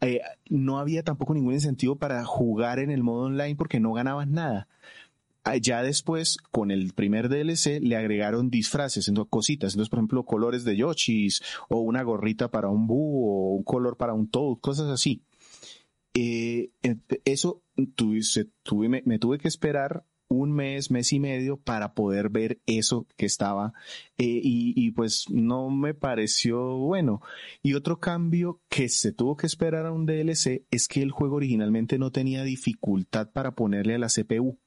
Eh, no había tampoco ningún incentivo para jugar en el modo online porque no ganabas nada. Ah, ya después, con el primer DLC, le agregaron disfraces, entonces, cositas. Entonces, por ejemplo, colores de Yoshis, o una gorrita para un Boo, o un color para un Toad, cosas así. Eh, eso tuve, me, tuve que esperar un mes, mes y medio para poder ver eso que estaba eh, y, pues no me pareció bueno. Y otro cambio que se tuvo que esperar a un DLC es que el juego originalmente no tenía dificultad para ponerle a la CPU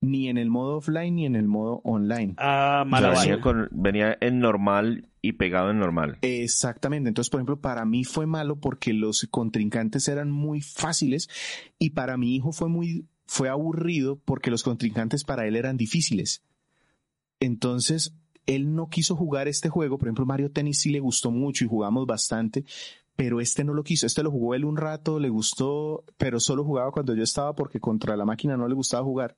ni en el modo offline ni en el modo online. Ah, venía, en normal y pegado en normal. Exactamente. Entonces, por ejemplo, para mí fue malo porque los contrincantes eran muy fáciles y para mi hijo fue muy, fue aburrido porque los contrincantes para él eran difíciles. Entonces, él no quiso jugar este juego. Por ejemplo, Mario Tennis sí le gustó mucho y jugamos bastante, pero este no lo quiso. Este lo jugó él un rato, le gustó, pero solo jugaba cuando yo estaba porque contra la máquina no le gustaba jugar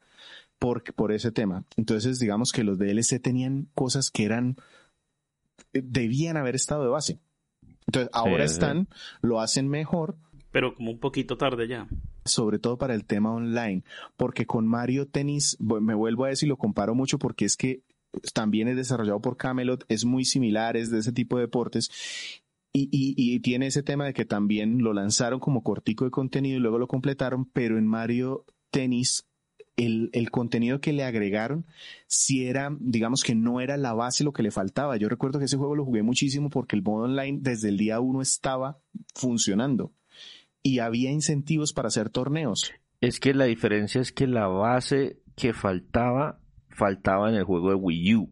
por, por ese tema. Entonces, digamos que los DLC tenían cosas que eran, debían haber estado de base. Entonces, ahora están, lo hacen mejor, pero como un poquito tarde ya. Sobre todo para el tema online, porque con Mario Tennis, me vuelvo a decir, lo comparo mucho porque es que también es desarrollado por Camelot, es muy similar, es de ese tipo de deportes. Y, y, tiene ese tema de que también lo lanzaron como cortico de contenido y luego lo completaron, pero en Mario Tennis el, el, contenido que le agregaron, si era, digamos que no era la base lo que le faltaba. Yo recuerdo que ese juego lo jugué muchísimo porque el modo online desde el día uno estaba funcionando y había incentivos para hacer torneos. Es que la diferencia es que la base que faltaba, faltaba en el juego de Wii U.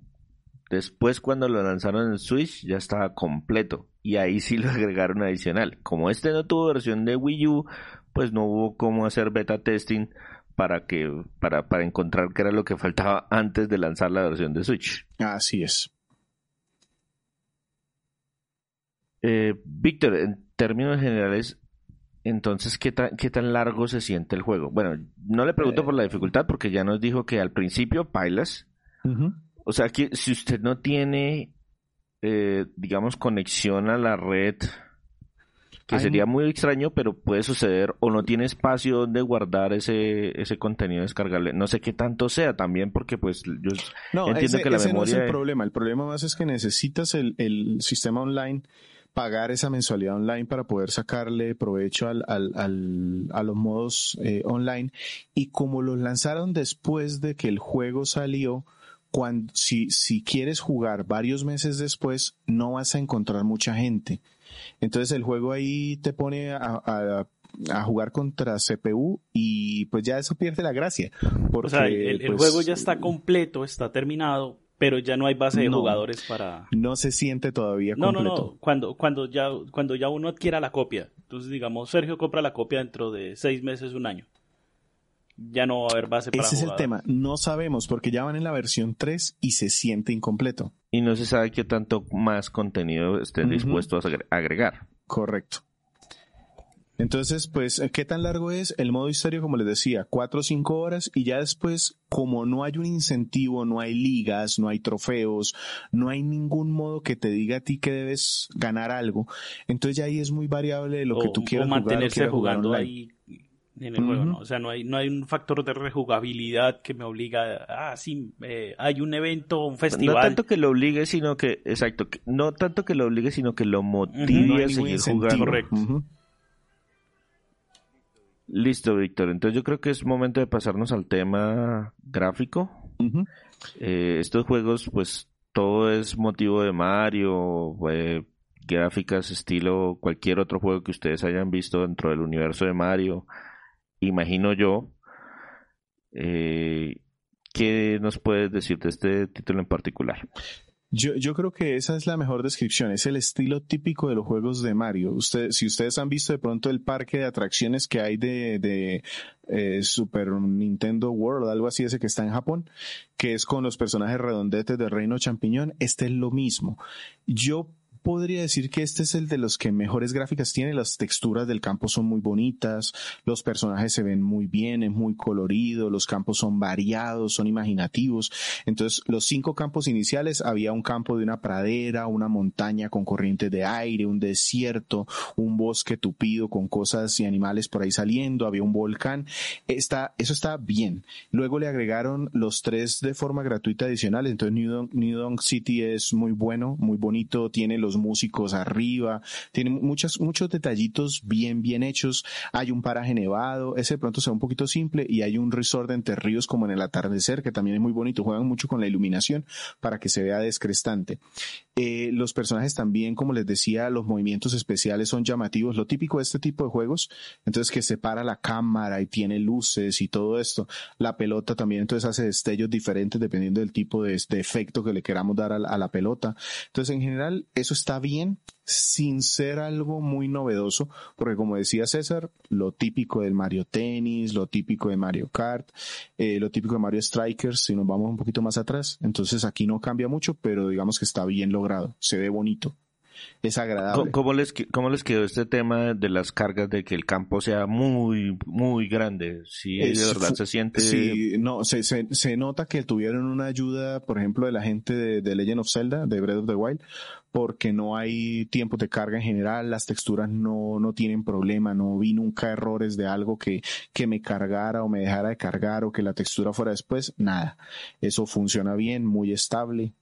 Después cuando lo lanzaron en Switch ya estaba completo y ahí sí lo agregaron adicional. Como este no tuvo versión de Wii U, pues no hubo cómo hacer beta testing para que para, para encontrar qué era lo que faltaba antes de lanzar la versión de Switch. Así es. Eh, Víctor, en términos generales, entonces, ¿qué tan, ¿qué tan largo se siente el juego? Bueno, no le pregunto por la dificultad porque ya nos dijo que al principio pailas. O sea, que si usted no tiene, eh, digamos, conexión a la red, que sería muy extraño, pero puede suceder, o no tiene espacio donde guardar ese, ese contenido descargable. No sé qué tanto sea también, porque pues yo entiendo que la memoria... No es el problema, el problema más es que necesitas el, el sistema online pagar esa mensualidad online para poder sacarle provecho al, al, al, a los modos eh, online. Y como los lanzaron después de que el juego salió, cuando, si, si quieres jugar varios meses después, no vas a encontrar mucha gente. Entonces el juego ahí te pone a, a, a jugar contra CPU y pues ya eso pierde la gracia. Porque, o sea, el, el, pues, juego ya está completo, está terminado, pero ya no hay base de jugadores para... No se siente todavía completo. No, no, no, cuando, cuando, ya, cuando ya uno adquiera la copia, entonces digamos, Sergio compra la copia dentro de seis meses, un año. Ya no va a haber base para Ese es el tema, no sabemos porque ya van en la versión 3 y se siente incompleto. Y no se sabe qué tanto más contenido estén dispuestos a agregar. Correcto. Entonces, pues, ¿qué tan largo es? El modo historia, como les decía, cuatro o cinco horas y ya después, como no hay un incentivo, no hay ligas, no hay trofeos, no hay ningún modo que te diga a ti que debes ganar algo, entonces ya ahí es muy variable lo que tú quieras o mantenerse jugando ahí en el juego, ¿no? O sea, no hay, no hay un factor de rejugabilidad que me obliga, a, ah, sí, eh, hay un evento, un festival. No tanto que lo obligue, sino que, exacto, no tanto que lo obligue, sino que lo motive a seguir jugando. Correcto. Listo, Víctor. Entonces yo creo que es momento de pasarnos al tema gráfico. Eh, estos juegos, pues todo es motivo de Mario, eh, gráficas estilo cualquier otro juego que ustedes hayan visto dentro del universo de Mario. Imagino yo. Eh, ¿Qué nos puedes decir de este título en particular? Yo, yo creo que esa es la mejor descripción, es el estilo típico de los juegos de Mario. Si ustedes han visto de pronto el parque de atracciones que hay de, de eh, Super Nintendo World, algo así ese que está en Japón, que es con los personajes redondetes del Reino Champiñón, este es lo mismo. Yo podría decir que este es el de los que mejores gráficas tiene. Las texturas del campo son muy bonitas, los personajes se ven muy bien, es muy colorido, los campos son variados, son imaginativos. Entonces, los cinco campos iniciales había un campo de una pradera, una montaña con corrientes de aire, un desierto, un bosque tupido con cosas y animales por ahí saliendo, había un volcán. Está, eso está bien. Luego le agregaron los tres de forma gratuita adicionales. Entonces, New New City es muy bueno, muy bonito, tiene los músicos arriba, tiene muchos, muchos detallitos bien, bien hechos. Hay un paraje nevado, ese de pronto sea un poquito simple y hay un resort entre ríos como en el atardecer, que también es muy bonito. Juegan mucho con la iluminación para que se vea descrestante. Eh, los personajes también, como les decía, los movimientos especiales son llamativos, lo típico de este tipo de juegos. Entonces que separa la cámara y tiene luces y todo esto. La pelota también entonces hace destellos diferentes dependiendo del tipo de, efecto que le queramos dar a la, a la pelota. Entonces en general eso está bien sin ser algo muy novedoso, porque como decía César, lo típico del Mario Tennis, lo típico de Mario Kart, eh, lo típico de Mario Strikers, si nos vamos un poquito más atrás, entonces aquí no cambia mucho, pero digamos que está bien logrado, se ve bonito. Es agradable. ¿Cómo, les, ¿Cómo les quedó este tema de las cargas de que el campo sea muy, muy grande? Sí, de verdad se siente... Sí, no, se, se, se, nota que tuvieron una ayuda, por ejemplo, de la gente de, de Legend of Zelda, de Breath of the Wild, porque no hay tiempo de carga en general, las texturas no, no tienen problema, no vi nunca errores de algo que, que me cargara o me dejara de cargar o que la textura fuera después, nada. Eso funciona bien, muy estable.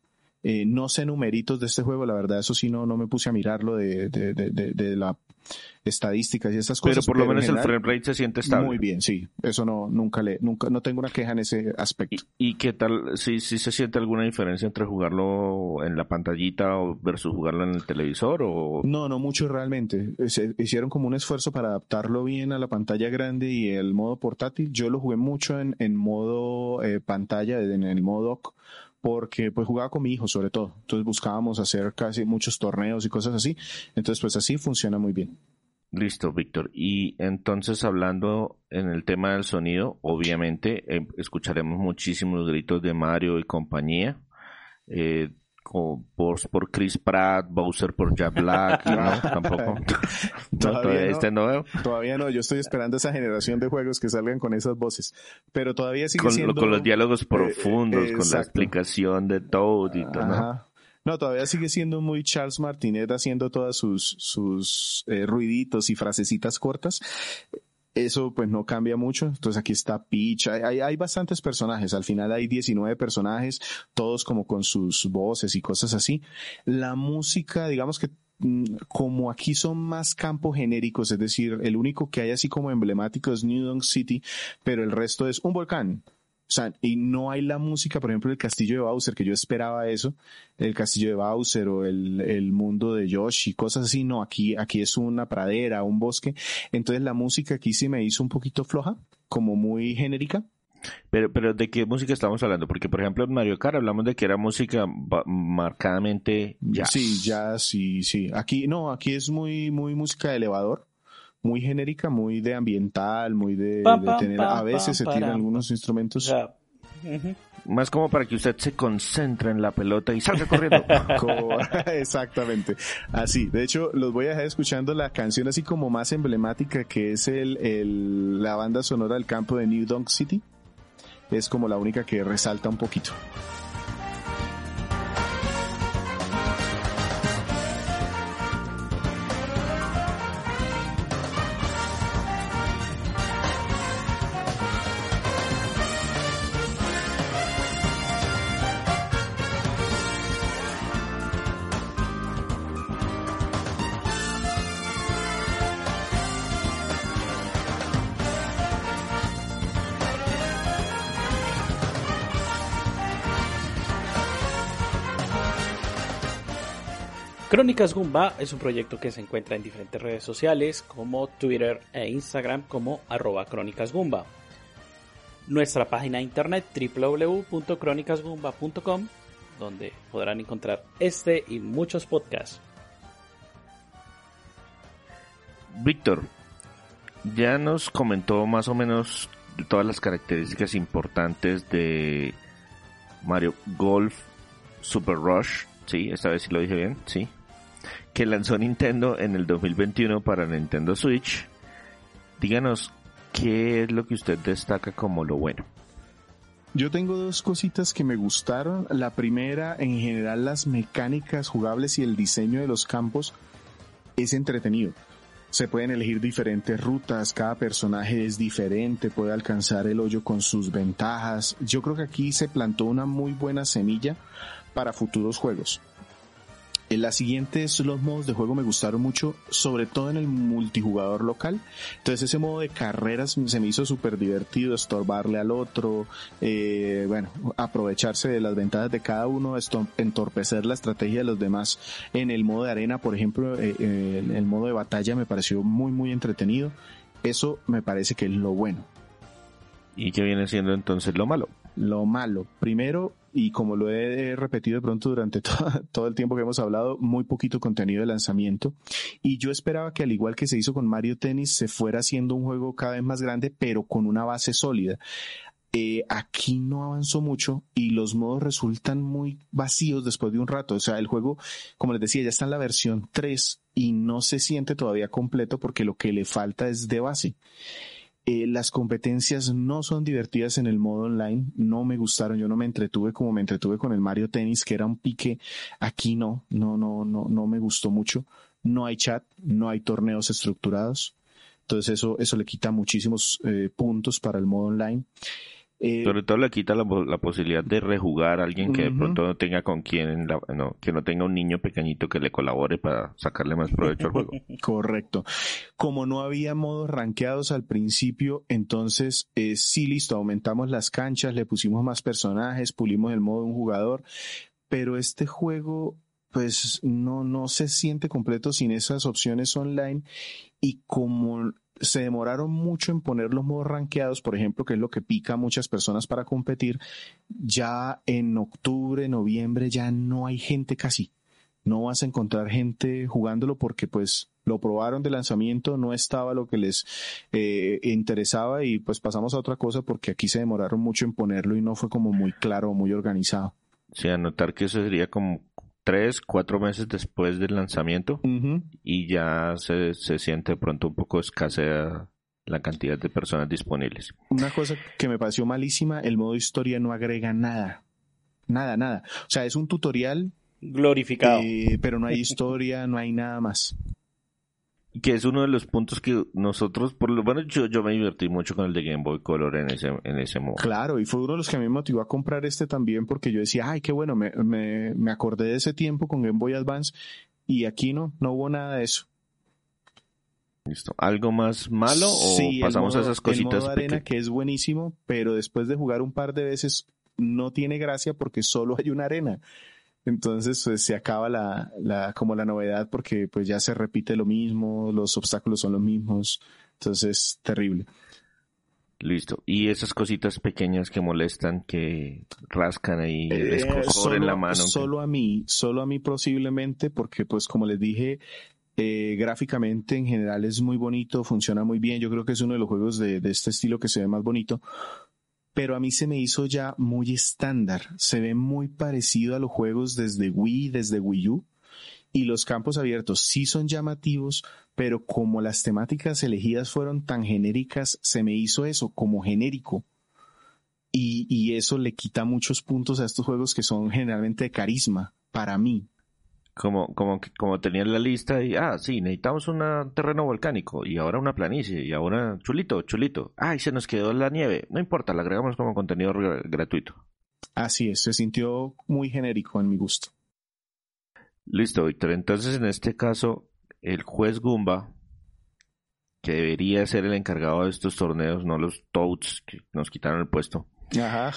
Eh, no sé numeritos de este juego, la verdad, eso sí no, no me puse a mirarlo de, de, de, de la estadísticas y esas cosas. Pero por lo menos el frame rate se siente estable. Muy bien, sí. Eso no, nunca le, nunca, no tengo una queja en ese aspecto. ¿Y, qué tal, si, si se siente alguna diferencia entre jugarlo en la pantallita o versus jugarlo en el televisor o? No, no mucho realmente. Se hicieron como un esfuerzo para adaptarlo bien a la pantalla grande y el modo portátil. Yo lo jugué mucho en, en modo eh, pantalla, en el modo dock porque pues jugaba con mi hijo sobre todo. Entonces buscábamos hacer casi muchos torneos y cosas así. Entonces pues así funciona muy bien. Listo, Víctor. Y entonces hablando en el tema del sonido, obviamente eh, escucharemos muchísimos gritos de Mario y compañía. Eh, por, por Chris Pratt, Bowser por Jack Black, ¿no? Tampoco. todavía, no, este no Todavía no, yo estoy esperando esa generación de juegos que salgan con esas voces. Pero todavía sigue con, siendo... Con los diálogos profundos, con la explicación de todo y todo, ¿no? No, todavía sigue siendo muy Charles Martinet haciendo todas sus, sus eh, ruiditos y frasecitas cortas. Eso pues no cambia mucho. Entonces aquí está Peach. Hay, hay, bastantes personajes. Al final hay 19 personajes, todos como con sus voces y cosas así. La música, digamos que mm, como aquí son más campos genéricos, es decir, el único que hay así como emblemático es New York City, pero el resto es un volcán, o sea, y no hay la música, por ejemplo, el castillo de Bowser, que yo esperaba eso, el castillo de Bowser o el, el mundo de Yoshi, cosas así, no, aquí, aquí es una pradera, un bosque. Entonces la música aquí sí me hizo un poquito floja, como muy genérica. Pero, pero ¿de qué música estamos hablando? Porque, por ejemplo, en Mario Kart hablamos de que era música marcadamente jazz. Sí, jazz, sí, sí. Aquí, no, aquí es muy, muy música de elevador muy genérica, muy de ambiental, muy de, tener, a veces se tiran algunos instrumentos. Más como para que usted se concentre en la pelota y salga corriendo. Exactamente. Así. De hecho, los voy a dejar escuchando la canción así como más emblemática que es el, el, la banda sonora del campo de New Donk City. Es como la única que resalta un poquito. Crónicas Gumba es un proyecto que se encuentra en diferentes redes sociales como Twitter e Instagram como arroba Crónicas Gumba. Nuestra página de internet www.crónicasgumba.com donde podrán encontrar este y muchos podcasts. Víctor, ya nos comentó más o menos todas las características importantes de Mario Golf Super Rush. Sí, esta vez sí lo dije bien, sí que lanzó Nintendo en el 2021 para Nintendo Switch. Díganos, ¿qué es lo que usted destaca como lo bueno? Yo tengo dos cositas que me gustaron. La primera, en general, las mecánicas jugables y el diseño de los campos es entretenido. Se pueden elegir diferentes rutas, cada personaje es diferente, puede alcanzar el hoyo con sus ventajas. Yo creo que aquí se plantó una muy buena semilla para futuros juegos. La siguiente es los modos de juego me gustaron mucho, sobre todo en el multijugador local. Entonces ese modo de carreras se me hizo súper divertido, estorbarle al otro, eh, bueno, aprovecharse de las ventajas de cada uno, entorpecer la estrategia de los demás. En el modo de arena, por ejemplo, eh, eh, el modo de batalla me pareció muy, muy entretenido. Eso me parece que es lo bueno. ¿Y qué viene siendo entonces lo malo? Lo malo. Primero, y como lo he repetido de pronto durante todo, el tiempo que hemos hablado, muy poquito contenido de lanzamiento. Y yo esperaba que al igual que se hizo con Mario Tennis, se fuera haciendo un juego cada vez más grande, pero con una base sólida. Eh, aquí no avanzó mucho y los modos resultan muy vacíos después de un rato. O sea, el juego, como les decía, ya está en la versión 3 y no se siente todavía completo porque lo que le falta es de base. Eh, las competencias no son divertidas en el modo online, no me gustaron, yo no me entretuve como me entretuve con el Mario Tennis, que era un pique, aquí no, no, no, no, no me gustó mucho, no hay chat, no hay torneos estructurados, entonces eso, eso le quita muchísimos eh, puntos para el modo online. Eh, Sobre todo le quita la, posibilidad de rejugar a alguien que de pronto no tenga con quien, no, que no tenga un niño pequeñito que le colabore para sacarle más provecho al juego. Correcto. Como no había modos rankeados al principio, entonces eh, sí, listo, aumentamos las canchas, le pusimos más personajes, pulimos el modo de un jugador, pero este juego pues no, no se siente completo sin esas opciones online y como se demoraron mucho en poner los modos rankeados, por ejemplo, que es lo que pica a muchas personas para competir, ya en octubre, noviembre ya no hay gente casi. No vas a encontrar gente jugándolo porque pues lo probaron de lanzamiento, no estaba lo que les eh, interesaba y pues pasamos a otra cosa porque aquí se demoraron mucho en ponerlo y no fue como muy claro, muy organizado. Sí, anotar que eso sería como tres, cuatro meses después del lanzamiento y ya se, se siente pronto un poco escasea la cantidad de personas disponibles. Una cosa que me pareció malísima, el modo historia no agrega nada. Nada, nada. O sea, es un tutorial glorificado. Eh, pero no hay historia, no hay nada más que es uno de los puntos que nosotros, por lo bueno, yo, yo me divertí mucho con el de Game Boy Color en ese, en ese modo. Claro, y fue uno de los que a mí me motivó a comprar este también porque yo decía, ay, qué bueno, me, me, me acordé de ese tiempo con Game Boy Advance y aquí no, no hubo nada de eso. Listo. ¿Algo más malo o pasamos a esas cositas? El modo arena que es buenísimo, pero después de jugar un par de veces no tiene gracia porque solo hay una arena. Entonces pues, se acaba la, la, como la novedad porque pues ya se repite lo mismo, los obstáculos son los mismos, entonces terrible. Listo. Y esas cositas pequeñas que molestan, que rascan ahí, eh, en la mano. Solo a mí, solo a mí posiblemente, porque pues como les dije, eh, gráficamente en general es muy bonito, funciona muy bien. Yo creo que es uno de los juegos de, de este estilo que se ve más bonito pero a mí se me hizo ya muy estándar. Se ve muy parecido a los juegos desde Wii, desde Wii U. Y los campos abiertos sí son llamativos, pero como las temáticas elegidas fueron tan genéricas, se me hizo eso, como genérico. Y, y eso le quita muchos puntos a estos juegos que son generalmente de carisma, para mí como, como, como tenían la lista y, ah, sí, necesitamos un terreno volcánico y ahora una planicie y ahora chulito, chulito. Ay, se nos quedó la nieve. No importa, la agregamos como contenido gratuito. Así es, se sintió muy genérico en mi gusto. Listo, Víctor. Entonces, en este caso, el juez Gumba, que debería ser el encargado de estos torneos, no los Toads que nos quitaron el puesto. Ajá.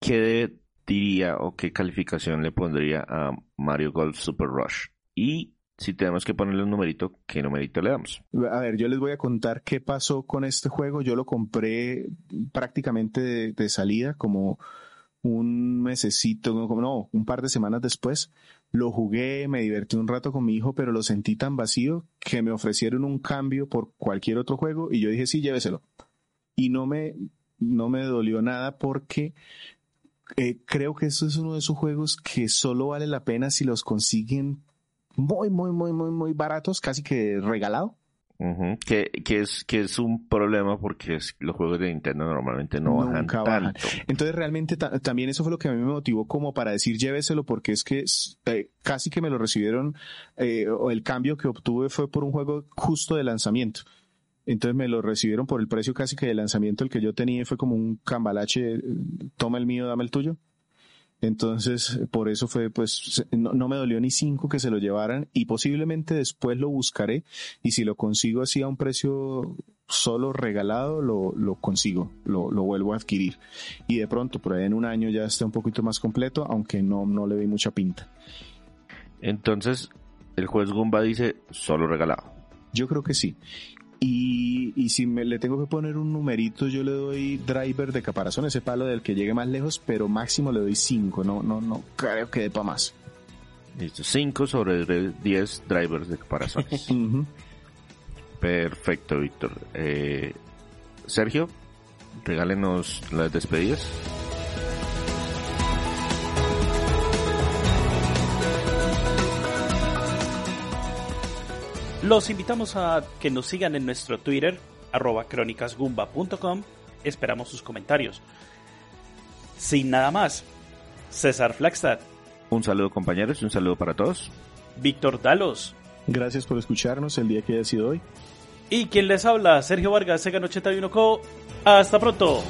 Que diría o qué calificación le pondría a Mario Golf Super Rush? Y si tenemos que ponerle un numerito, ¿qué numerito le damos? A ver, yo les voy a contar qué pasó con este juego. Yo lo compré prácticamente de, salida, como un mesecito, como no, un par de semanas después. Lo jugué, me divertí un rato con mi hijo, pero lo sentí tan vacío que me ofrecieron un cambio por cualquier otro juego y yo dije, sí, lléveselo. Y no me, no me dolió nada porque eh, creo que eso es uno de esos juegos que solo vale la pena si los consiguen muy, muy, muy, muy, muy baratos, casi que regalado. que, que, es, que es un problema porque los juegos de Nintendo normalmente no bajan tanto. Entonces realmente también eso fue lo que a mí me motivó como para decir lléveselo porque es que eh, casi que me lo recibieron eh, o el cambio que obtuve fue por un juego justo de lanzamiento. Entonces me lo recibieron por el precio casi que de lanzamiento el que yo tenía fue como un cambalache, toma el mío, dame el tuyo. Entonces, por eso fue, pues, no, me dolió ni cinco que se lo llevaran y posiblemente después lo buscaré y si lo consigo así a un precio solo regalado, lo, lo consigo, lo, lo, vuelvo a adquirir. Y de pronto, por ahí en un año ya esté un poquito más completo, aunque no, no le doy mucha pinta. Entonces, el juez Gumba dice solo regalado. Yo creo que sí. Y, y, si me le tengo que poner un numerito, yo le doy driver de caparazón, ese palo del que llegue más lejos, pero máximo le doy 5, no, no, no creo que dé para más. Listo, 5 sobre 10 drivers de caparazón. Perfecto, Víctor. Eh, Sergio. regálenos las despedidas. Los invitamos a que nos sigan en nuestro Twitter, arroba crónicasgumba.com. Esperamos sus comentarios. Sin nada más, César Flagstad. Un saludo compañeros y un saludo para todos. Víctor Dalos. Gracias por escucharnos el día que haya sido hoy. Y quien les habla, Sergio Vargas, Sega 81 Co. Hasta pronto.